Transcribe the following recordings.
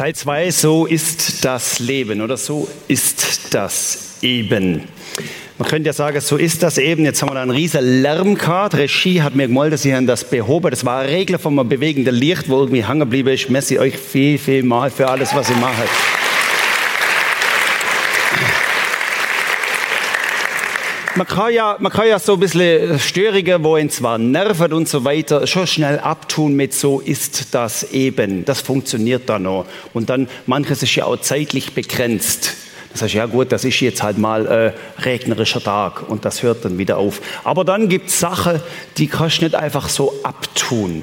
Teil 2, so ist das Leben oder so ist das eben. Man könnte ja sagen, so ist das eben. Jetzt haben wir da einen riesen Lärm gehabt. Regie hat mir gemolden, sie haben das behoben. Das war eine Regel von einem bewegenden Licht, wo irgendwie hängen geblieben ist. Messi euch viel, viel mal für alles, was ihr macht. Man kann, ja, man kann ja so ein bisschen Störungen, wo ihn zwar nerven und so weiter, schon schnell abtun mit so ist das eben. Das funktioniert dann noch. Und dann, manches ist ja auch zeitlich begrenzt. Das heißt, ja gut, das ist jetzt halt mal äh, regnerischer Tag und das hört dann wieder auf. Aber dann gibt es Sachen, die kannst du nicht einfach so abtun.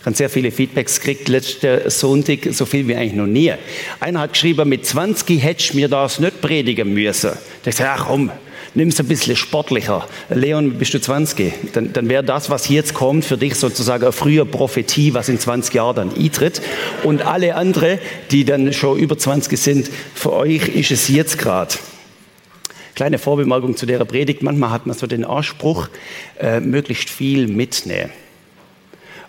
Ich habe sehr viele Feedbacks gekriegt letzten Sonntag, so viel wie eigentlich noch nie. Einer hat geschrieben, mit 20 hättest du mir das nicht predigen müssen. Da ich sage, ach komm, nimm es ein bisschen sportlicher. Leon, bist du 20? Dann, dann wäre das, was jetzt kommt, für dich sozusagen eine frühe Prophetie, was in 20 Jahren dann eintritt. Und alle anderen, die dann schon über 20 sind, für euch ist es jetzt gerade. Kleine Vorbemerkung zu der Predigt. Manchmal hat man so den Anspruch, äh, möglichst viel mitnehmen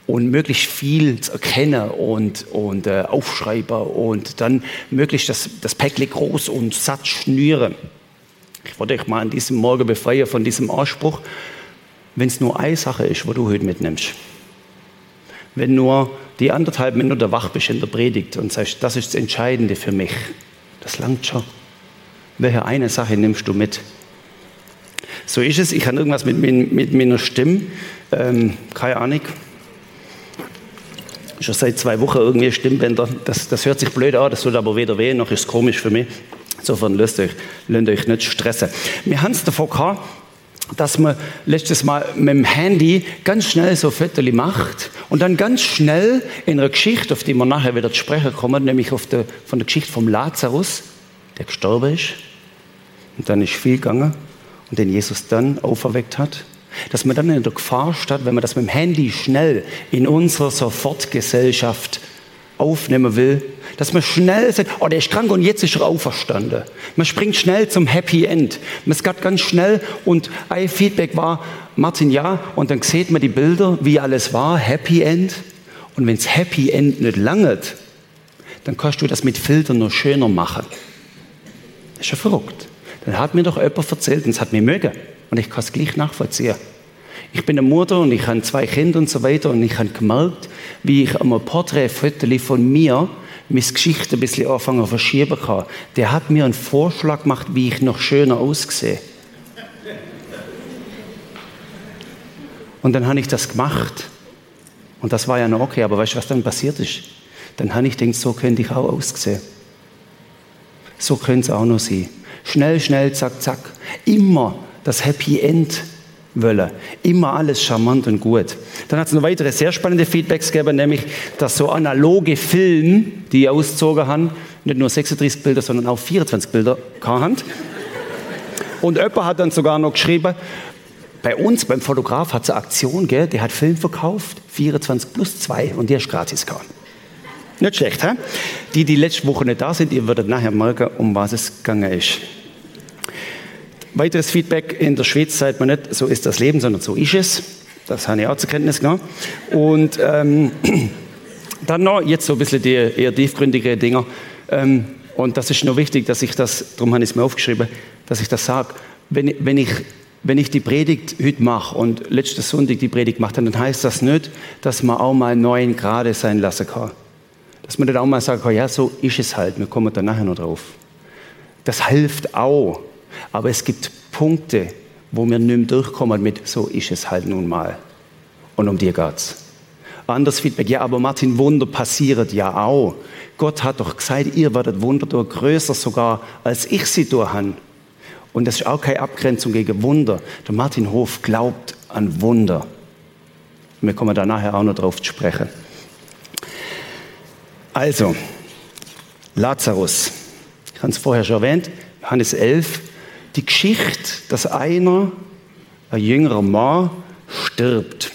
und möglichst viel zu erkennen und, und äh, aufschreiben und dann möglichst das, das Päckchen groß und satt schnüren. Ich wollte euch mal an diesem Morgen befreien von diesem Anspruch, wenn es nur eine Sache ist, wo du heute mitnimmst. Wenn nur die anderthalb Minuten wach bist in der Predigt und sagst, das ist das Entscheidende für mich, das langt schon. Welche eine Sache nimmst du mit? So ist es. Ich habe irgendwas mit, mit meiner Stimme. Ähm, keine Ahnung. Schon seit zwei Wochen irgendwie Stimmbänder. Das, das hört sich blöd an, das tut aber weder weh, noch ist es komisch für mich. Insofern lasst euch, lasst euch nicht stressen. Wir haben es davor gehabt, dass man letztes Mal mit dem Handy ganz schnell so Fotos macht und dann ganz schnell in einer Geschichte, auf die wir nachher wieder zu sprechen kommen, nämlich auf der, von der Geschichte vom Lazarus, der gestorben ist und dann ist viel gegangen und den Jesus dann auferweckt hat, dass man dann in der Gefahr steht, wenn man das mit dem Handy schnell in unserer Sofortgesellschaft aufnehmen will, dass man schnell sagt, oh, der ist krank und jetzt ist er auferstanden. Man springt schnell zum Happy End. Man geht ganz schnell und ein Feedback war, Martin, ja, und dann sieht man die Bilder, wie alles war, Happy End. Und wenn es Happy End nicht langt, dann kannst du das mit Filtern noch schöner machen. Das ist ja verrückt. Dann hat mir doch jemand erzählt und es hat mir mögen. Und ich kann es gleich nachvollziehen. Ich bin eine Mutter und ich habe zwei Kinder und so weiter und ich habe gemerkt, wie ich am Porträtfoto von mir meine Geschichte ein bisschen anfangen verschieben kann. Der hat mir einen Vorschlag gemacht, wie ich noch schöner aussehe. Und dann habe ich das gemacht. Und das war ja noch okay, aber weißt du, was dann passiert ist? Dann habe ich gedacht, so könnte ich auch aussehen. So könnte es auch noch sein. Schnell, schnell, zack, zack. Immer das Happy End wollen. Immer alles charmant und gut. Dann hat es noch weitere sehr spannende Feedbacks gegeben, nämlich, dass so analoge Filme, die ausgezogen haben, nicht nur 36 Bilder, sondern auch 24 Bilder haben. Und jemand hat dann sogar noch geschrieben, bei uns, beim Fotograf, hat es eine Aktion, gell? der hat Film verkauft, 24 plus 2 und der ist gratis gehabt. Nicht schlecht, hä? Die, die letzte Woche nicht da sind, ihr werdet nachher merken, um was es gegangen ist. Weiteres Feedback in der Schweiz sagt man nicht, so ist das Leben, sondern so ist es. Das habe ich auch zur Kenntnis genommen. Und ähm, dann noch jetzt so ein bisschen die eher tiefgründige Dinger. Ähm, und das ist nur wichtig, dass ich das, darum habe ich es mir aufgeschrieben, dass ich das sage. Wenn, wenn, ich, wenn ich die Predigt heute mache und letzte Sonntag die Predigt mache, dann heißt das nicht, dass man auch mal neun Grade sein lassen kann. Dass man dann auch mal sagen kann, ja, so ist es halt, wir kommen dann nachher noch drauf. Das hilft auch. Aber es gibt Punkte, wo wir nicht mehr durchkommen mit, so ist es halt nun mal. Und um dir geht's. Anderes Feedback, ja, aber Martin, Wunder passiert ja auch. Gott hat doch gesagt, ihr werdet Wunder durch, größer sogar, als ich sie durch habe. Und das ist auch keine Abgrenzung gegen Wunder. Der Martin Hof glaubt an Wunder. Wir kommen da nachher auch noch drauf zu sprechen. Also, Lazarus. Ich habe es vorher schon erwähnt, Johannes 11, die Geschichte, dass einer, ein jüngerer Mann, stirbt.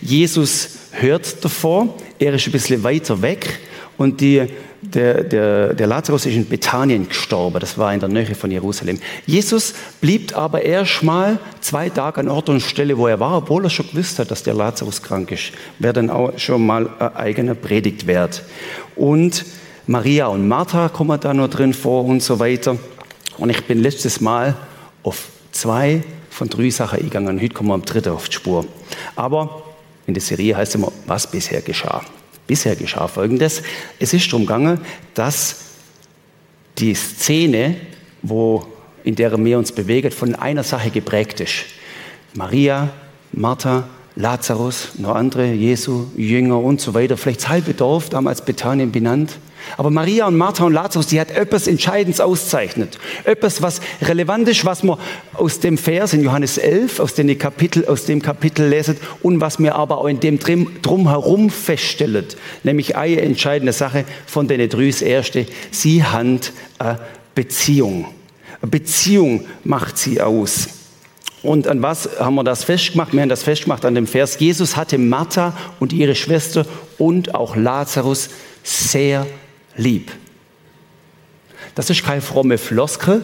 Jesus hört davor, er ist ein bisschen weiter weg und die, der, der, der Lazarus ist in Bethanien gestorben, das war in der Nähe von Jerusalem. Jesus blieb aber erstmal zwei Tage an Ort und Stelle, wo er war, obwohl er schon gewusst hat, dass der Lazarus krank ist. Wäre dann auch schon mal eine eigene Predigt wert. Und Maria und Martha kommen da noch drin vor und so weiter. Und ich bin letztes Mal auf zwei von drei Sachen eingegangen. Heute kommen wir am dritten auf die Spur. Aber in der Serie heißt es immer, was bisher geschah. Bisher geschah Folgendes. Es ist darum gegangen, dass die Szene, wo, in der wir uns bewegen, von einer Sache geprägt ist. Maria, Martha, Lazarus, noch andere, Jesu, Jünger und so weiter, vielleicht das halbe Dorf, damals Bethanien benannt. Aber Maria und Martha und Lazarus, die hat etwas Entscheidendes auszeichnet. Etwas, was relevant ist, was man aus dem Vers in Johannes 11, aus dem Kapitel, aus dem Kapitel lesen und was mir aber auch in dem Drumherum feststellt. Nämlich eine entscheidende Sache von den. Das erste, sie hat eine Beziehung. Eine Beziehung macht sie aus. Und an was haben wir das festgemacht? Wir haben das festgemacht an dem Vers. Jesus hatte Martha und ihre Schwester und auch Lazarus sehr lieb. Das ist keine fromme Floskel,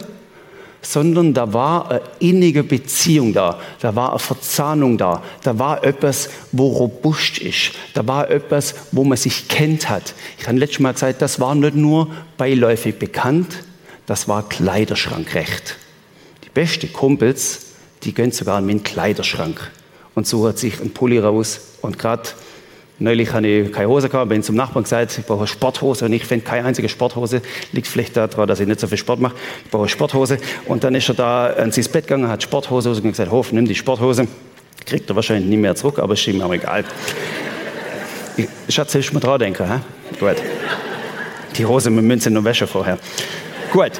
sondern da war eine innige Beziehung da, da war eine Verzahnung da, da war etwas, wo robust ist, da war etwas, wo man sich kennt hat. Ich habe letztes Mal gesagt, das war nicht nur beiläufig bekannt, das war Kleiderschrankrecht. Die beste Kumpels, die gehen sogar in meinen Kleiderschrank und suchen sich einen Pulli raus und gerade Neulich habe ich keine Hose gehabt, bin zum Nachbarn gesagt, ich brauche eine Sporthose und ich finde keine einzige Sporthose. Liegt vielleicht daran, dass ich nicht so viel Sport mache. Ich brauche eine Sporthose. Und dann ist er da ins Bett gegangen, hat Sporthose und gesagt, Hof, nimm die Sporthose. Kriegt er wahrscheinlich nie mehr zurück, aber ist ihm auch egal. Schatz, hilfst mir dran denken, hä? Gut. Die Hose mit Münze und Wäsche vorher. Gut.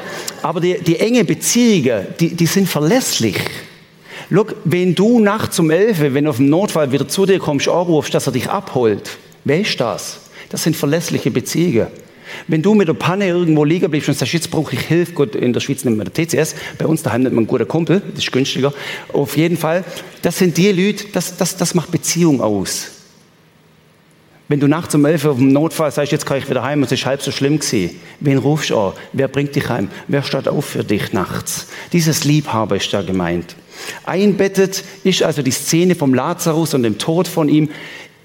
Aber die, die enge Beziehungen, die, die sind verlässlich. Look, wenn du nachts um 11, wenn auf dem Notfall wieder zu dir kommst, anrufst, dass er dich abholt, wer ist das? Das sind verlässliche Beziehungen. Wenn du mit der Panne irgendwo liegen bleibst und sagst, jetzt brauche ich Hilfe, gut, in der Schweiz nennt man der TCS, bei uns daheim nennt man einen guten Kumpel, das ist günstiger. Auf jeden Fall, das sind die Leute, das, das, das macht Beziehung aus. Wenn du nachts um 11 auf dem Notfall sagst, jetzt kann ich wieder heim es ist halb so schlimm gewesen. Wen rufst du an? Wer bringt dich heim? Wer steht auf für dich nachts? Dieses Liebhaber ist da gemeint. Einbettet ist also die Szene vom Lazarus und dem Tod von ihm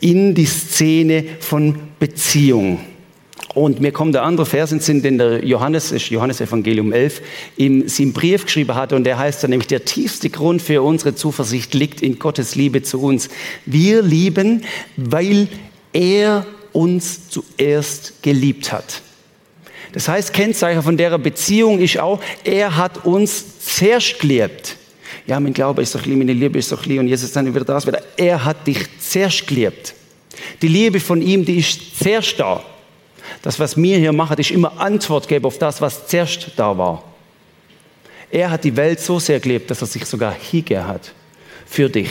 in die Szene von Beziehung. Und mir kommt der andere Vers in Sinn, den der Johannes, ist Johannes Evangelium 11, im sieben Brief geschrieben hat. Und der heißt dann nämlich, der tiefste Grund für unsere Zuversicht liegt in Gottes Liebe zu uns. Wir lieben, weil er uns zuerst geliebt hat. Das heißt, Kennzeichen von der Beziehung ist auch, er hat uns zuerst geliebt ja, mein Glaube ist doch lieb, meine Liebe ist doch lieb und Jesus dann wieder das wieder. Er hat dich zuerst geliebt. Die Liebe von ihm, die ist zuerst da. Das, was wir hier machen, ist immer Antwort geben auf das, was zuerst da war. Er hat die Welt so sehr geliebt, dass er sich sogar hingegeben hat. Für dich.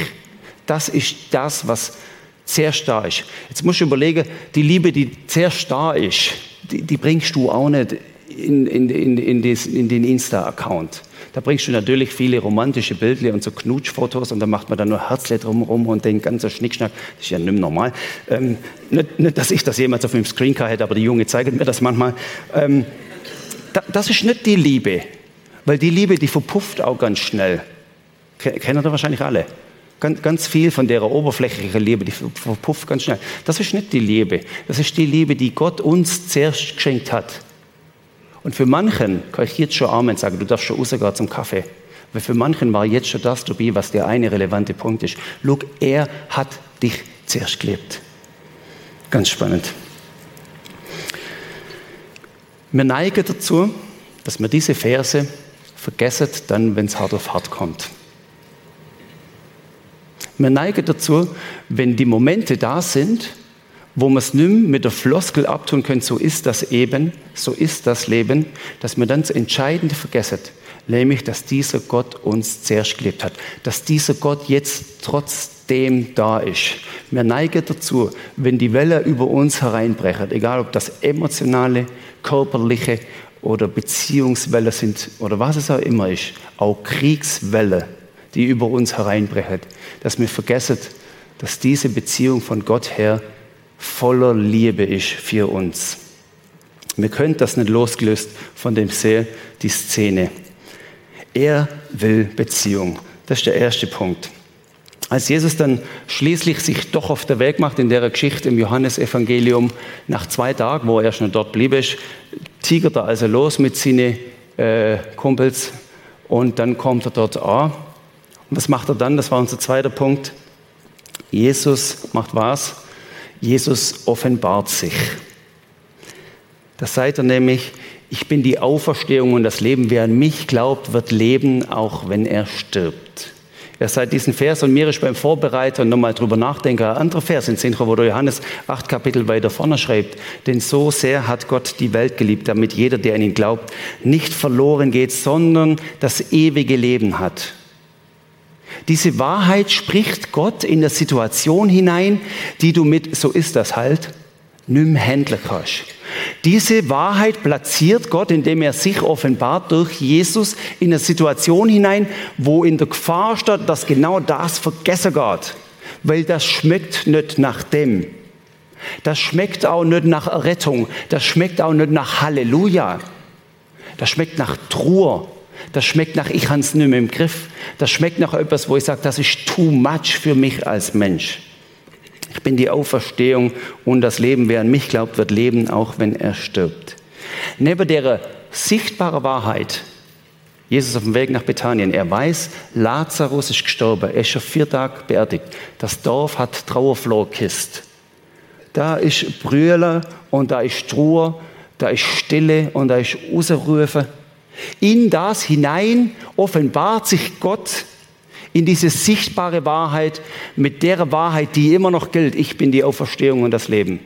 Das ist das, was zuerst da ist. Jetzt musst du überlegen, die Liebe, die zuerst da ist, die, die bringst du auch nicht in, in, in, in, in den Insta-Account. Da bringst du natürlich viele romantische Bilder und so Knutschfotos und da macht man dann nur Herzle drumherum und den ganzen Schnickschnack. Das ist ja nicht normal. Ähm, nicht, nicht, dass ich das jemals auf dem Screencar hätte, aber die Junge zeigen mir das manchmal. Ähm, da, das ist nicht die Liebe, weil die Liebe, die verpufft auch ganz schnell. Kennen ihr wahrscheinlich alle. Ganz, ganz viel von der oberflächlichen Liebe, die verpufft ganz schnell. Das ist nicht die Liebe. Das ist die Liebe, die Gott uns zuerst geschenkt hat. Und für manchen kann ich jetzt schon Amen sagen, du darfst schon rausgehen zum Kaffee. Weil für manchen war jetzt schon das dabei, was der eine relevante Punkt ist. Look, er hat dich zuerst gelebt. Ganz spannend. Wir neigen dazu, dass wir diese Verse vergessen, dann, wenn es hart auf hart kommt. Wir neigen dazu, wenn die Momente da sind, wo man es nicht mehr mit der Floskel abtun können, so ist das eben, so ist das Leben, dass man dann das Entscheidende vergessen, nämlich, dass dieser Gott uns zuerst gelebt hat, dass dieser Gott jetzt trotzdem da ist. Wir neigen dazu, wenn die Welle über uns hereinbrechen, egal ob das emotionale, körperliche oder Beziehungswelle sind oder was es auch immer ist, auch Kriegswelle, die über uns hereinbrechen, dass wir vergessen, dass diese Beziehung von Gott her voller Liebe ist für uns. Wir können das nicht losgelöst von dem See, die Szene. Er will Beziehung. Das ist der erste Punkt. Als Jesus dann schließlich sich doch auf den Weg macht in der Geschichte im Johannesevangelium, nach zwei Tagen, wo er schon dort blieb, tigert er also los mit seinen äh, Kumpels und dann kommt er dort an. Und was macht er dann? Das war unser zweiter Punkt. Jesus macht was? Jesus offenbart sich. Da seid ihr nämlich, ich bin die Auferstehung und das Leben. Wer an mich glaubt, wird leben, auch wenn er stirbt. Wer seit diesen Vers und mir ist beim Vorbereiten nochmal drüber nachdenken, ein anderer Vers in Zentrum, wo der Johannes acht Kapitel weiter vorne schreibt. Denn so sehr hat Gott die Welt geliebt, damit jeder, der an ihn glaubt, nicht verloren geht, sondern das ewige Leben hat. Diese Wahrheit spricht Gott in der Situation hinein, die du mit, so ist das halt, nimm handeln kannst. Diese Wahrheit platziert Gott, indem er sich offenbart durch Jesus in eine Situation hinein, wo in der Gefahr steht, dass genau das vergessen geht. Weil das schmeckt nicht nach dem. Das schmeckt auch nicht nach Errettung. Das schmeckt auch nicht nach Halleluja. Das schmeckt nach Trauer. Das schmeckt nach, ich habe es nicht mehr im Griff. Das schmeckt nach etwas, wo ich sage, das ist too much für mich als Mensch. Ich bin die Auferstehung und das Leben. Wer an mich glaubt, wird leben, auch wenn er stirbt. Neben der sichtbaren Wahrheit, Jesus auf dem Weg nach Bethanien, er weiß, Lazarus ist gestorben, er ist schon vier Tage beerdigt. Das Dorf hat Trauerflor gekisst. Da ist Brüller und da ist Trauer, da ist Stille und da ist Rausrufen. In das hinein offenbart sich Gott in diese sichtbare Wahrheit mit der Wahrheit, die immer noch gilt. Ich bin die Auferstehung und das Leben.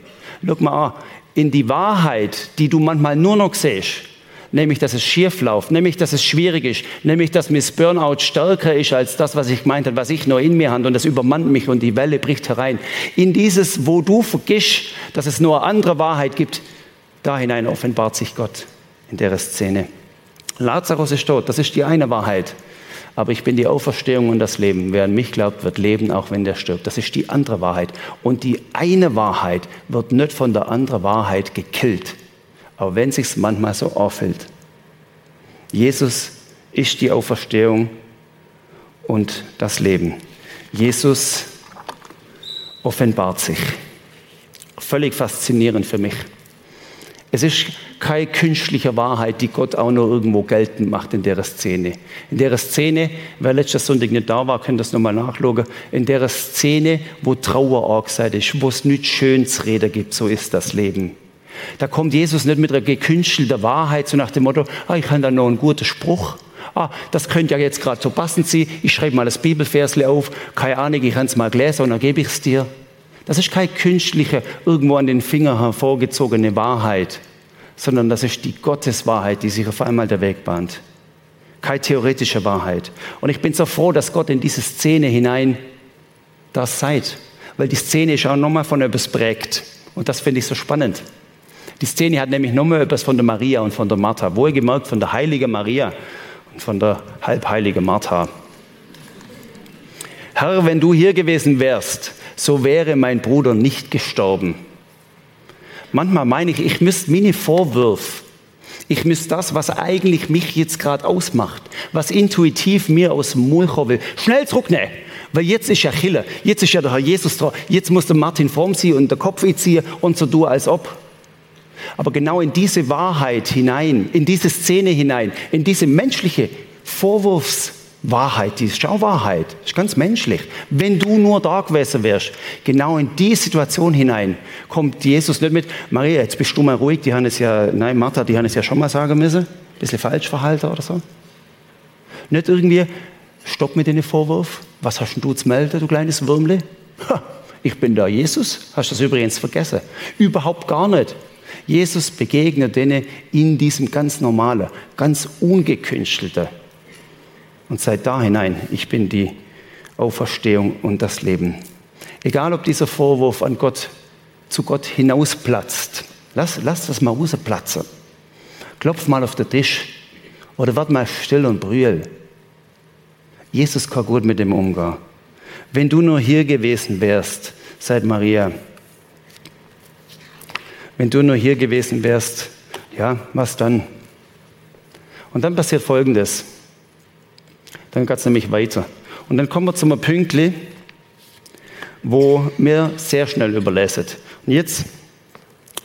Schau mal an, in die Wahrheit, die du manchmal nur noch siehst, nämlich, dass es schief läuft, nämlich, dass es schwierig ist, nämlich, dass Miss Burnout stärker ist als das, was ich gemeint habe, was ich noch in mir habe und das übermannt mich und die Welle bricht herein. In dieses, wo du vergisst, dass es nur eine andere Wahrheit gibt, da hinein offenbart sich Gott in der Szene. Lazarus ist tot, das ist die eine Wahrheit. Aber ich bin die Auferstehung und das Leben. Wer an mich glaubt, wird leben, auch wenn der stirbt. Das ist die andere Wahrheit. Und die eine Wahrheit wird nicht von der anderen Wahrheit gekillt. Auch wenn sich's manchmal so auffällt. Jesus ist die Auferstehung und das Leben. Jesus offenbart sich. Völlig faszinierend für mich. Es ist keine künstliche Wahrheit, die Gott auch noch irgendwo geltend macht in der Szene. In der Szene, wer letztes Sonntag nicht da war, kann das nochmal nachschauen, in der Szene, wo Trauer angesagt ist, wo es nichts Schönes reden gibt, so ist das Leben. Da kommt Jesus nicht mit einer gekünstelten Wahrheit, so nach dem Motto, ah, ich habe da noch einen guten Spruch. Ah, das könnte ja jetzt gerade so passen Sie. Ich schreibe mal das Bibelversle auf. Keine Ahnung, ich kann es mal lesen und dann gebe ich es dir. Das ist keine künstliche, irgendwo an den Finger hervorgezogene Wahrheit, sondern das ist die Gotteswahrheit, die sich auf einmal der Weg bahnt. Keine theoretische Wahrheit. Und ich bin so froh, dass Gott in diese Szene hinein das seid. Weil die Szene ist auch nochmal von etwas prägt. Und das finde ich so spannend. Die Szene hat nämlich nochmal etwas von der Maria und von der Martha. Wohlgemerkt von der heiligen Maria und von der halbheiligen Martha. Herr, wenn du hier gewesen wärst, so wäre mein Bruder nicht gestorben. Manchmal meine ich, ich müsste meine Vorwürfe, ich müsste das, was eigentlich mich jetzt gerade ausmacht, was intuitiv mir aus dem Mund will, schnell zurücknehmen. Weil jetzt ist ja Chille, jetzt ist ja der Herr Jesus da, jetzt muss der Martin vorn ziehen und der Kopf ziehen und so tun, als ob. Aber genau in diese Wahrheit hinein, in diese Szene hinein, in diese menschliche Vorwurfs- Wahrheit, die ist auch Wahrheit, ist ganz menschlich. Wenn du nur da gewesen wärst, genau in die Situation hinein, kommt Jesus nicht mit, Maria, jetzt bist du mal ruhig, die haben es ja, nein, Martha, die haben es ja schon mal sagen müssen, ein bisschen falsch verhalten oder so. Nicht irgendwie, stopp mit den Vorwurf, was hast du zu melden, du kleines Würmle? ich bin da Jesus, hast du das übrigens vergessen? Überhaupt gar nicht. Jesus begegnet denen in diesem ganz normalen, ganz ungekünstelten, und seid da hinein, ich bin die Auferstehung und das Leben. Egal, ob dieser Vorwurf an Gott zu Gott hinausplatzt, lass, lass das mal rausplatzen. Klopf mal auf den Tisch oder werd mal still und brühl. Jesus kann gut mit dem umgehen. Wenn du nur hier gewesen wärst, seit Maria, wenn du nur hier gewesen wärst, ja, was dann? Und dann passiert Folgendes. Dann geht es nämlich weiter. Und dann kommen wir zum Pünktli, wo mir sehr schnell überlässt. Und jetzt,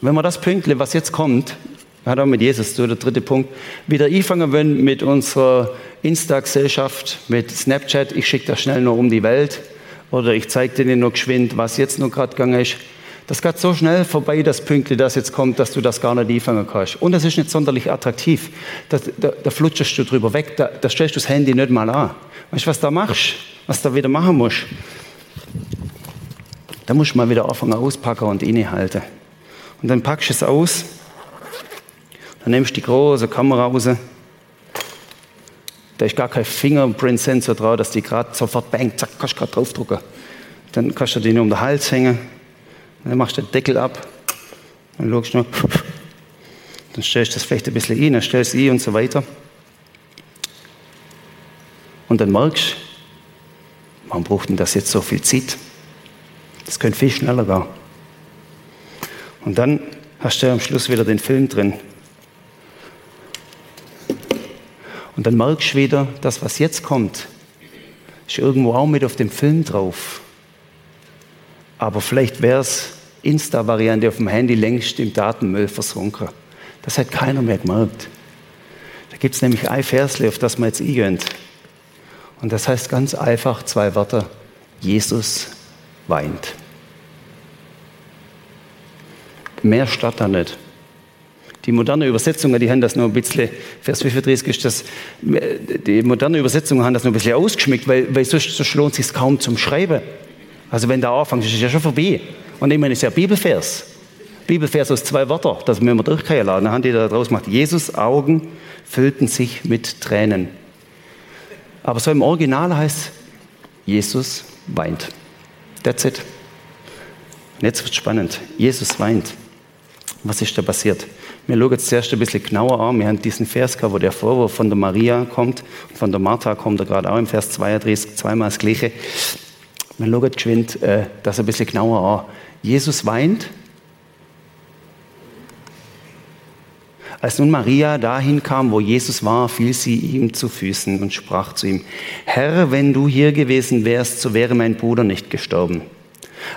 wenn wir das Pünktchen, was jetzt kommt, hat auch mit Jesus zu, der dritte Punkt, wieder einfangen wollen mit unserer Insta-Gesellschaft, mit Snapchat, ich schicke das schnell noch um die Welt oder ich zeige dir nur geschwind, was jetzt noch gerade gegangen ist. Das geht so schnell vorbei, das Pünktchen, das jetzt kommt, dass du das gar nicht einfangen kannst. Und es ist nicht sonderlich attraktiv. Da, da, da flutschst du drüber weg, da, da stellst du das Handy nicht mal an. Weißt du, was da machst? Was da wieder machen musst? Da musst du mal wieder anfangen auspacken und innehalten. Und dann packst du es aus, dann nimmst du die große Kamera raus, da ist gar kein Fingerprint-Sensor drauf, dass die gerade sofort bang, zack, kannst du gerade draufdrucken. Dann kannst du den um den Hals hängen, dann machst du den Deckel ab, dann schaust noch, dann stellst du das vielleicht ein bisschen ein, dann stellst du ein und so weiter. Und dann merkst du, warum braucht denn das jetzt so viel Zeit? Das könnte viel schneller gehen. Und dann hast du am Schluss wieder den Film drin. Und dann merkst du wieder, das, was jetzt kommt, ist irgendwo auch mit auf dem Film drauf. Aber vielleicht wäre es Insta-Variante auf dem Handy längst im Datenmüll versunken. Das hat keiner mehr gemerkt. Da gibt es nämlich ein Versle, auf das man jetzt eingönnt. Und das heißt ganz einfach zwei Wörter. Jesus weint. Mehr statt da nicht. Die moderne Übersetzungen, die haben das nur ein bisschen, Vers 35 ist das, die moderne Übersetzungen haben das nur ein bisschen ausgeschmückt, weil, weil sonst, sonst lohnt es sich kaum zum Schreiben. Also wenn der anfängt, ist es ja schon vorbei. Und ich meine, es ist ja Bibelvers. Bibelvers aus zwei Wörtern, das müssen wir durchgehen lassen. Dann haben die da draus gemacht. Jesus Augen füllten sich mit Tränen. Aber so im Original heißt Jesus weint. That's it. Und jetzt wird spannend. Jesus weint. Was ist da passiert? Wir schauen jetzt zuerst ein bisschen genauer an. Wir haben diesen Vers gehabt, wo der Vorwurf von der Maria kommt. Von der Martha kommt er gerade auch im Vers 32, zweimal das Gleiche. Wir schauen geschwind äh, das ein bisschen genauer an. Jesus weint. Als nun Maria dahin kam, wo Jesus war, fiel sie ihm zu Füßen und sprach zu ihm, Herr, wenn du hier gewesen wärst, so wäre mein Bruder nicht gestorben.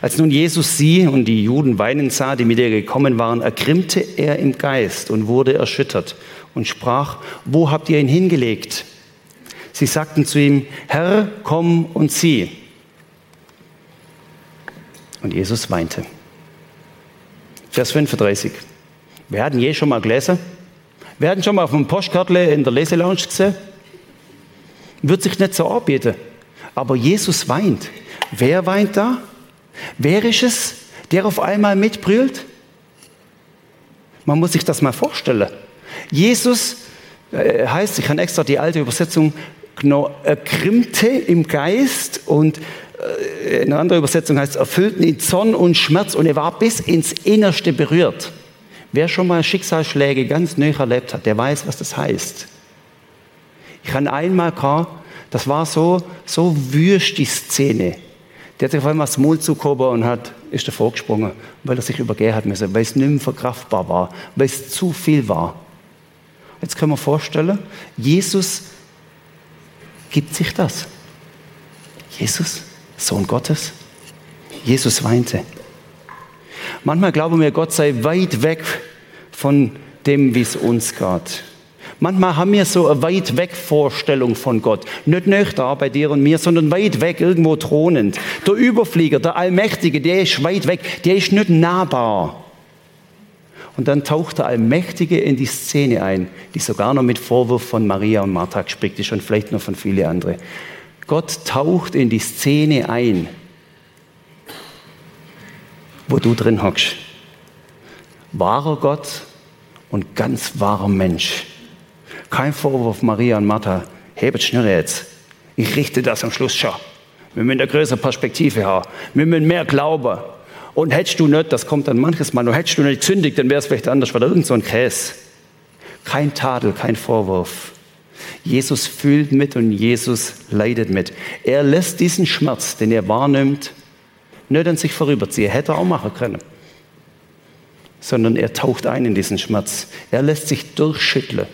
Als nun Jesus sie und die Juden weinen sah, die mit ihr gekommen waren, ergrimmte er im Geist und wurde erschüttert und sprach, wo habt ihr ihn hingelegt? Sie sagten zu ihm, Herr, komm und sieh. Und Jesus weinte. Vers 35. Wir hatten je schon mal gelesen. Wir hatten schon mal auf dem Postkartle in der Leselounge gesehen. Wird sich nicht so anbieten. Aber Jesus weint. Wer weint da? Wer ist es, der auf einmal mitbrüllt? Man muss sich das mal vorstellen. Jesus äh, heißt, ich habe extra die alte Übersetzung, ergrimmte im Geist und äh, eine andere Übersetzung heißt, erfüllten in Zorn und Schmerz und er war bis ins Innerste berührt. Wer schon mal Schicksalsschläge ganz neu erlebt hat, der weiß, was das heißt. Ich habe einmal gehabt, das war so, so wüst die Szene. Der hat sich auf einmal das Maul zugehoben und hat, ist davor gesprungen, weil er sich übergehen hat müssen, weil es nicht mehr verkraftbar war, weil es zu viel war. Jetzt können wir vorstellen, Jesus gibt sich das. Jesus, Sohn Gottes. Jesus weinte. Manchmal glauben wir, Gott sei weit weg von dem, wie es uns geht. Manchmal haben wir so eine weit weg Vorstellung von Gott. Nicht nicht da bei dir und mir, sondern weit weg, irgendwo thronend. Der Überflieger, der Allmächtige, der ist weit weg, der ist nicht nahbar. Und dann taucht der Allmächtige in die Szene ein, die sogar noch mit Vorwurf von Maria und Martha gespickt ist und vielleicht noch von vielen anderen. Gott taucht in die Szene ein, wo du drin hockst. Wahrer Gott und ganz wahrer Mensch. Kein Vorwurf, Maria und Martha. Hebet schnell jetzt. Ich richte das am Schluss schon. Wir müssen eine größere Perspektive haben. Wir müssen mehr glauben. Und hättest du nicht, das kommt dann manches Mal, und hättest du nicht zündigt, dann wäre es vielleicht anders, weil da irgend so ein Käse. Kein Tadel, kein Vorwurf. Jesus fühlt mit und Jesus leidet mit. Er lässt diesen Schmerz, den er wahrnimmt, nicht an sich vorüberziehen. Hätte er auch machen können. Sondern er taucht ein in diesen Schmerz. Er lässt sich durchschütteln.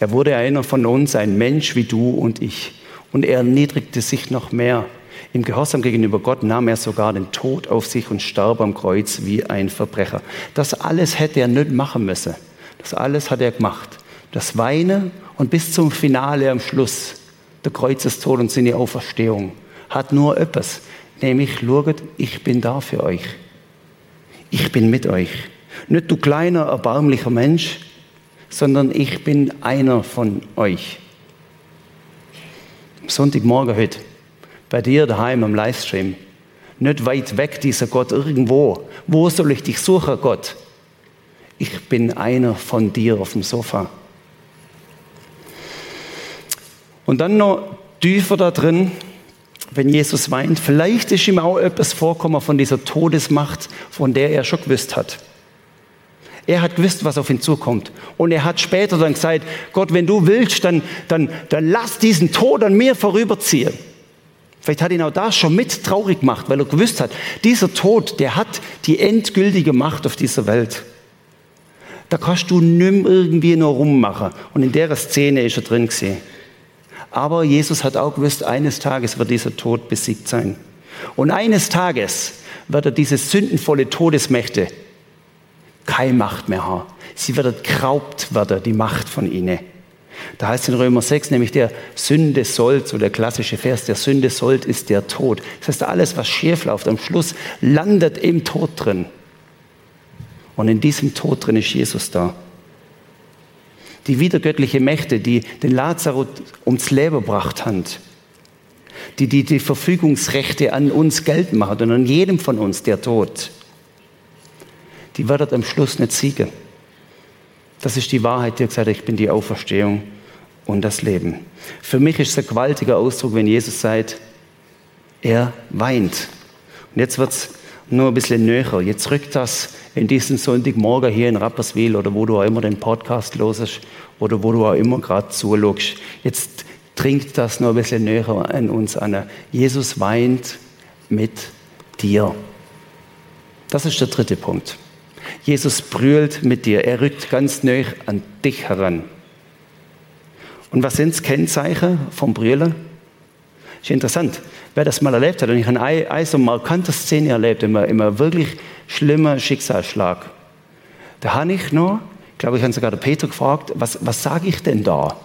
Er wurde einer von uns, ein Mensch wie du und ich. Und er erniedrigte sich noch mehr. Im Gehorsam gegenüber Gott nahm er sogar den Tod auf sich und starb am Kreuz wie ein Verbrecher. Das alles hätte er nicht machen müssen. Das alles hat er gemacht. Das Weinen und bis zum Finale am Schluss, der Kreuzestod und seine Auferstehung, hat nur etwas, nämlich, schaut, ich bin da für euch. Ich bin mit euch. Nicht du kleiner, erbärmlicher Mensch, sondern ich bin einer von euch. Sonntagmorgen heute, bei dir daheim am Livestream, nicht weit weg dieser Gott irgendwo. Wo soll ich dich suchen, Gott? Ich bin einer von dir auf dem Sofa. Und dann noch tiefer da drin, wenn Jesus weint, vielleicht ist ihm auch etwas vorkommen von dieser Todesmacht, von der er schon gewusst hat. Er hat gewusst, was auf ihn zukommt. Und er hat später dann gesagt, Gott, wenn du willst, dann, dann, dann lass diesen Tod an mir vorüberziehen. Vielleicht hat ihn auch das schon mit traurig gemacht, weil er gewusst hat, dieser Tod, der hat die endgültige Macht auf dieser Welt. Da kannst du nimm irgendwie nur rummachen. Und in der Szene ist er drin gesehen. Aber Jesus hat auch gewusst, eines Tages wird dieser Tod besiegt sein. Und eines Tages wird er diese sündenvolle Todesmächte keine Macht mehr haben. Sie wird geraubt werden, die Macht von ihnen. Da heißt in Römer 6 nämlich der Sünde sollt, so der klassische Vers, der Sünde sollt ist der Tod. Das heißt, alles, was schief läuft, am Schluss landet im Tod drin. Und in diesem Tod drin ist Jesus da die wiedergöttliche Mächte, die den Lazarus ums Leben gebracht haben, die, die die Verfügungsrechte an uns geltend machen und an jedem von uns, der Tod, die wird am Schluss nicht siegen. Das ist die Wahrheit, die gesagt hat, ich bin die Auferstehung und das Leben. Für mich ist es ein gewaltiger Ausdruck, wenn Jesus sagt, er weint. Und jetzt wird es nur ein bisschen näher. Jetzt rückt das in diesen Sonntagmorgen hier in Rapperswil oder wo du auch immer den Podcast losest oder wo du auch immer gerade zuschaust. Jetzt trinkt das noch ein bisschen näher an uns an. Jesus weint mit dir. Das ist der dritte Punkt. Jesus brüllt mit dir. Er rückt ganz näher an dich heran. Und was sind Kennzeichen vom Brüllen? Ist interessant. Wer das mal erlebt hat, und ich habe eine, so markante Szene erlebt, immer, immer wirklich schlimmer Schicksalsschlag. Da habe ich noch, ich glaube, ich habe sogar den Peter gefragt, was, was sage ich denn da?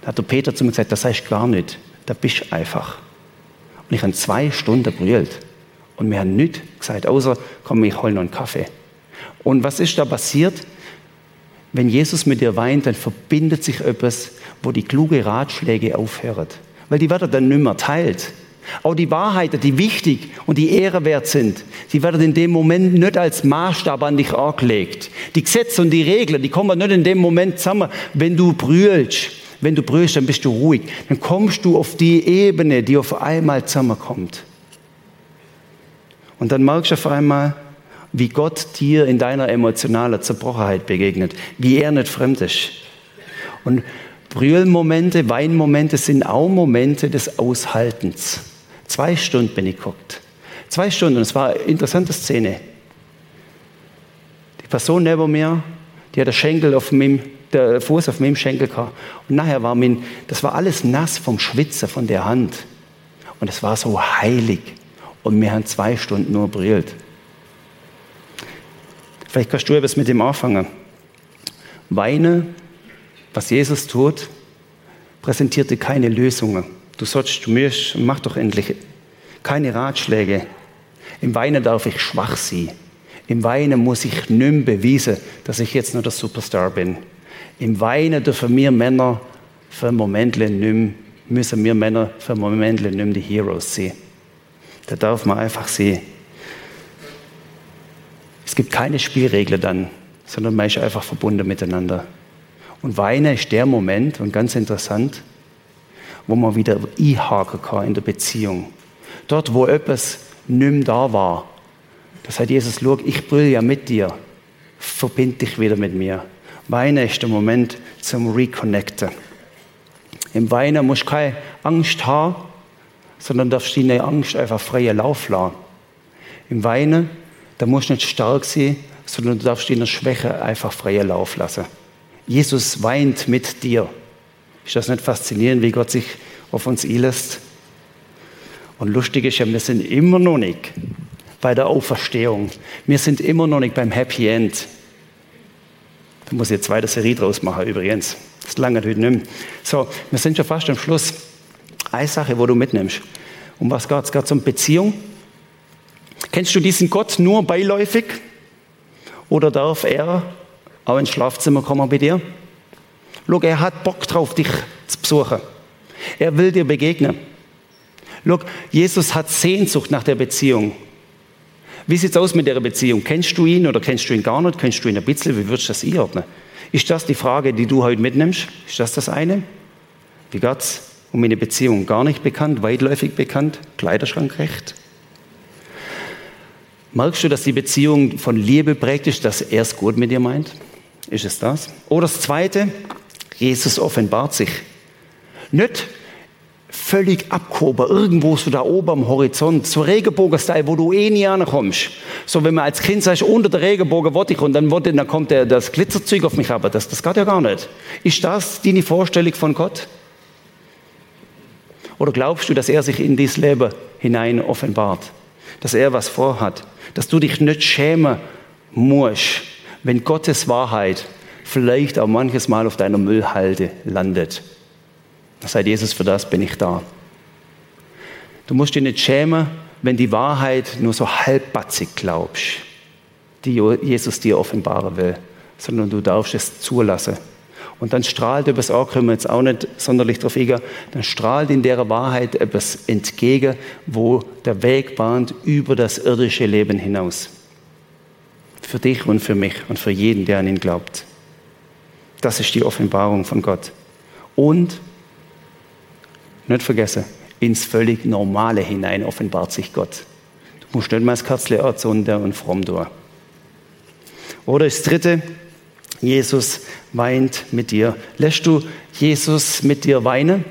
Da hat der Peter zu mir gesagt, das sagst du gar nicht, da bist du einfach. Und ich habe zwei Stunden brüllt. Und wir haben nichts gesagt, außer, komm, ich hol noch einen Kaffee. Und was ist da passiert? Wenn Jesus mit dir weint, dann verbindet sich etwas, wo die kluge Ratschläge aufhören. Weil die werden dann nicht mehr teilt. Auch die Wahrheiten, die wichtig und die Ehre wert sind, die werden in dem Moment nicht als Maßstab an dich angelegt. Die Gesetze und die Regeln, die kommen nicht in dem Moment zusammen, wenn du brüllst. Wenn du brüllst, dann bist du ruhig. Dann kommst du auf die Ebene, die auf einmal zusammenkommt. Und dann merkst du auf einmal, wie Gott dir in deiner emotionalen Zerbrochenheit begegnet, wie er nicht fremd ist. Und Brüllmomente, Weinmomente sind auch Momente des Aushaltens. Zwei Stunden bin ich geguckt. Zwei Stunden, es war eine interessante Szene. Die Person neben mir, die hat der Schenkel auf meinem, der Fuß auf meinem Schenkel gehabt. Und nachher war mein, das war alles nass vom Schwitzen von der Hand. Und es war so heilig. Und wir haben zwei Stunden nur brillt. Vielleicht kannst du etwas mit dem anfangen. Weine, was Jesus tut, präsentierte keine Lösungen. Du sollst, du musst, mach doch endlich keine Ratschläge. Im Weinen darf ich schwach sein. Im Weinen muss ich nicht beweisen, dass ich jetzt nur der Superstar bin. Im Weinen dürfen wir Männer für ein Moment nicht müssen wir Männer für ein Moment nicht die Heroes sehen. Da darf man einfach sehen. Es gibt keine Spielregeln dann, sondern man ist einfach verbunden miteinander. Und Weinen ist der Moment, und ganz interessant, wo man wieder einhaken kann in der Beziehung. Dort, wo etwas nicht da war. Das hat Jesus, schau, ich brülle ja mit dir. Verbind dich wieder mit mir. Weinen ist der Moment zum Reconnecten. Im Weinen musst du keine Angst haben, sondern darfst deine Angst einfach freien Lauf lassen. Im Weinen, da musst du nicht stark sein, sondern du darfst deine Schwäche einfach freien Lauf lassen. Jesus weint mit dir. Ist das nicht faszinierend, wie Gott sich auf uns einlässt? Und lustig ist ja, wir sind immer noch nicht bei der Auferstehung. Wir sind immer noch nicht beim Happy End. Da muss ich jetzt weiter Serie draus machen übrigens. Das lange heute nicht mehr. So, wir sind schon fast am Schluss. Eine Sache, wo du mitnimmst. Um was geht es? Geht es um Beziehung? Kennst du diesen Gott nur beiläufig? Oder darf er auch ins Schlafzimmer kommen bei dir? Schau, er hat Bock drauf, dich zu besuchen. Er will dir begegnen. Schau, Jesus hat Sehnsucht nach der Beziehung. Wie sieht es aus mit der Beziehung? Kennst du ihn oder kennst du ihn gar nicht? Kennst du ihn ein bisschen? Wie würdest du das einordnen? Ist das die Frage, die du heute mitnimmst? Ist das das eine? Wie geht's um eine Beziehung? Gar nicht bekannt, weitläufig bekannt, Kleiderschrankrecht? Merkst du, dass die Beziehung von Liebe prägt ist, dass er es gut mit dir meint? Ist es das? Oder das Zweite, Jesus offenbart sich. Nicht völlig abgehoben, irgendwo so da oben am Horizont, so Regenbogen-Style, wo du eh nie ankommst. So, wenn man als Kind sagt, unter der Regenbogen wollte ich und dann, wollte, dann kommt der, das Glitzerzeug auf mich, aber das, das geht ja gar nicht. Ist das deine Vorstellung von Gott? Oder glaubst du, dass er sich in dieses Leben hinein offenbart? Dass er was vorhat? Dass du dich nicht schämen musst, wenn Gottes Wahrheit vielleicht auch manches Mal auf deiner Müllhalde landet. Da sagt Jesus, für das bin ich da. Du musst dich nicht schämen, wenn die Wahrheit nur so halbbatzig glaubst, die Jesus dir offenbaren will, sondern du darfst es zulassen. Und dann strahlt etwas, auch können wir jetzt auch nicht sonderlich drauf eingehen, dann strahlt in der Wahrheit etwas entgegen, wo der Weg bahnt über das irdische Leben hinaus. Für dich und für mich und für jeden, der an ihn glaubt. Das ist die Offenbarung von Gott. Und nicht vergessen, ins völlig Normale hinein offenbart sich Gott. Du musst nicht mal das Kerzle anzünden und fromm tun. Oder das dritte, Jesus weint mit dir. Lässt du Jesus mit dir weinen?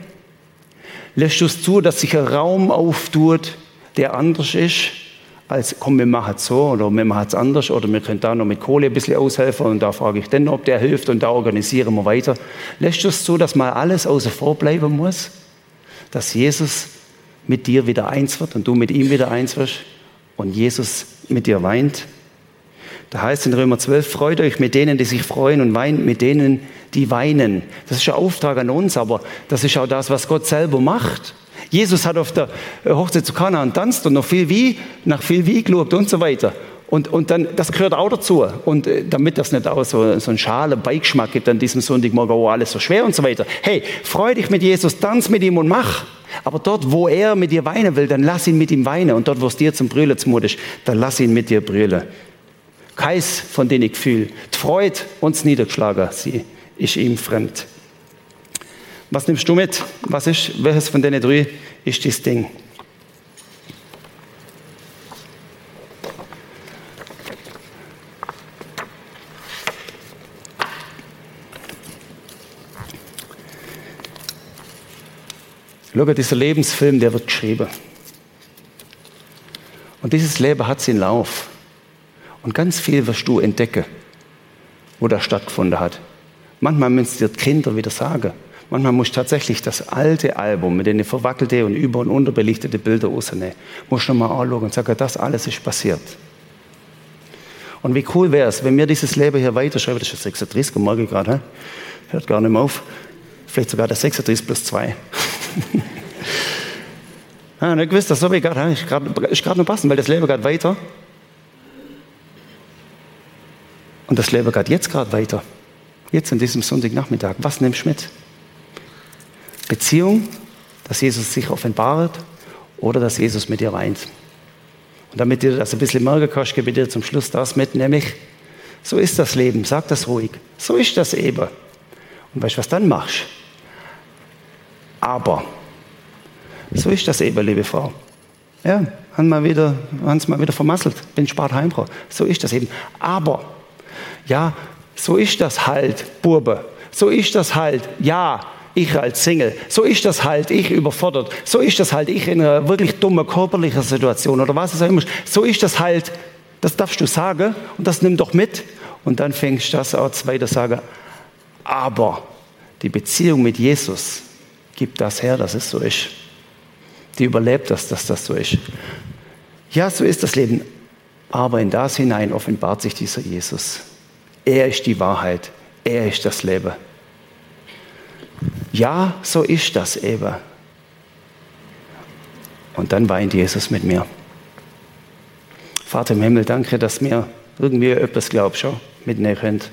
Lässt du es zu, dass sich ein Raum auftut, der anders ist, als komm, wir machen es so oder wir machen es anders oder wir können da noch mit Kohle ein bisschen aushelfen und da frage ich dann, ob der hilft und da organisieren wir weiter. Lässt du es zu, dass mal alles außer vor bleiben muss? dass Jesus mit dir wieder eins wird und du mit ihm wieder eins wirst und Jesus mit dir weint. Da heißt in Römer 12, freut euch mit denen, die sich freuen und weint mit denen, die weinen. Das ist ein Auftrag an uns, aber das ist auch das, was Gott selber macht. Jesus hat auf der Hochzeit zu Kanaan tanzt und noch viel wie, nach viel wie geschaut und so weiter. Und, und dann, das gehört auch dazu. Und äh, damit das nicht auch so, so einen schalen Beigeschmack gibt an diesem Sonntagmorgen, oh, alles so schwer und so weiter. Hey, freu dich mit Jesus, tanz mit ihm und mach. Aber dort, wo er mit dir weinen will, dann lass ihn mit ihm weinen. Und dort, wo es dir zum Brüllen zumut ist, dann lass ihn mit dir brüllen. Keins von denen ich fühle. Die Freude uns niedergeschlagen, sie ist ihm fremd. Was nimmst du mit? Was ist, welches von denen drei ist das Ding? Schau, dieser Lebensfilm, der wird geschrieben. Und dieses Leben hat seinen Lauf. Und ganz viel wirst du entdecken, wo das stattgefunden hat. Manchmal müssen dir Kinder wieder sagen. Manchmal musst du tatsächlich das alte Album mit den verwackelten und über- und unterbelichteten Bildern rausnehmen. Musst du nochmal anschauen und sagen, das alles ist passiert. Und wie cool wäre es, wenn wir dieses Leben hier weiterschreiben, das ist 36 morgen gerade, hört gar nicht mehr auf, vielleicht sogar der 36 plus 2. ah, nicht gewusst, das so wie gerade, ist gerade noch passend, weil das Leben geht weiter. Und das Leben geht jetzt gerade weiter. Jetzt an diesem Sonntagnachmittag. Was nimmst du mit? Beziehung, dass Jesus sich offenbart oder dass Jesus mit dir weint. Und damit dir das ein bisschen merken kannst, gebe ich dir zum Schluss das mit, nämlich, so ist das Leben, sag das ruhig. So ist das eben. Und weißt du, was dann machst? Aber. So ist das eben, liebe Frau. Ja, haben wir wieder, haben es mal wieder vermasselt, bin spart heimgekommen. So ist das eben. Aber, ja, so ist das halt, Burbe. So ist das halt, ja, ich als Single. So ist das halt, ich überfordert. So ist das halt, ich in einer wirklich dummen körperlichen Situation oder was es auch immer ist. So ist das halt, das darfst du sagen und das nimm doch mit. Und dann fängst du das auch weiter sagen. Aber die Beziehung mit Jesus gibt das her, dass es so ist. Die überlebt das, dass das so ist. Ja, so ist das Leben. Aber in das hinein offenbart sich dieser Jesus. Er ist die Wahrheit. Er ist das Leben. Ja, so ist das eben. Und dann weint Jesus mit mir. Vater im Himmel, danke, dass mir irgendwie etwas glaubst schon mitnehmen könnt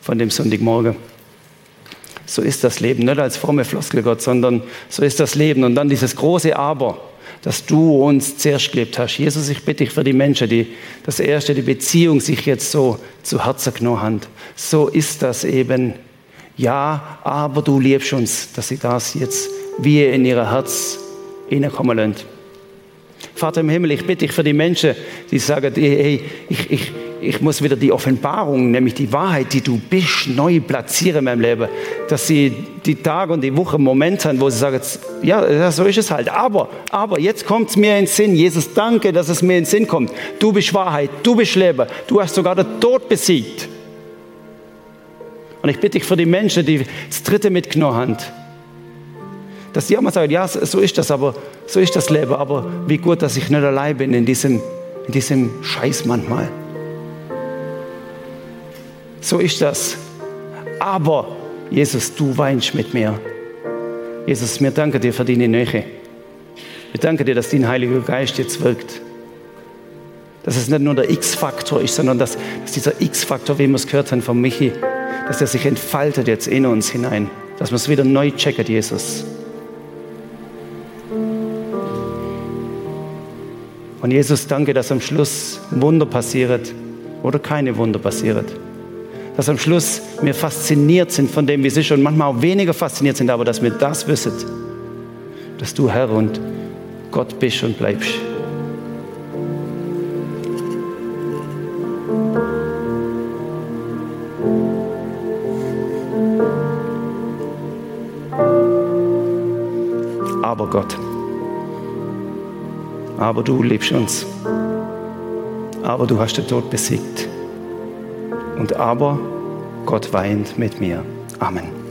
von dem Sonntagmorgen. So ist das Leben, nicht als fromme Floskel Gott, sondern so ist das Leben. Und dann dieses große Aber, dass du uns zuerst gelebt hast. Jesus, ich bitte dich für die Menschen, die das erste, die Beziehung sich jetzt so zu Herzen genommen haben. So ist das eben. Ja, aber du liebst uns, dass sie das jetzt wie in ihr Herz hineinkommen lassen. Vater im Himmel, ich bitte dich für die Menschen, die sagen, hey, ich, ich, ich muss wieder die Offenbarung, nämlich die Wahrheit, die du bist, neu platzieren in meinem Leben. Dass sie die Tage und die Wochen Momente haben, wo sie sagen, ja, so ist es halt. Aber, aber jetzt kommt es mir in den Sinn. Jesus, danke, dass es mir in den Sinn kommt. Du bist Wahrheit, du bist Leben. Du hast sogar den Tod besiegt. Und ich bitte dich für die Menschen, die das Dritte mitgenommen haben, dass die auch mal sagen, ja, so ist das, aber so ist das Leben. Aber wie gut, dass ich nicht allein bin in diesem, in diesem Scheiß manchmal. So ist das. Aber Jesus, du weinst mit mir. Jesus, wir danken dir für deine Nähe. Wir danken dir, dass dein Heiliger Geist jetzt wirkt. Dass es nicht nur der X-Faktor ist, sondern dass, dass dieser X-Faktor, wie wir es gehört haben von Michi, dass er sich entfaltet jetzt in uns hinein. Dass wir es wieder neu checken, Jesus. Und Jesus, danke, dass am Schluss Wunder passiert oder keine Wunder passiert dass am Schluss wir fasziniert sind von dem, wie ist und manchmal auch weniger fasziniert sind, aber dass wir das wissen, dass du Herr und Gott bist und bleibst. Aber Gott, aber du liebst uns, aber du hast den Tod besiegt. Und aber Gott weint mit mir. Amen.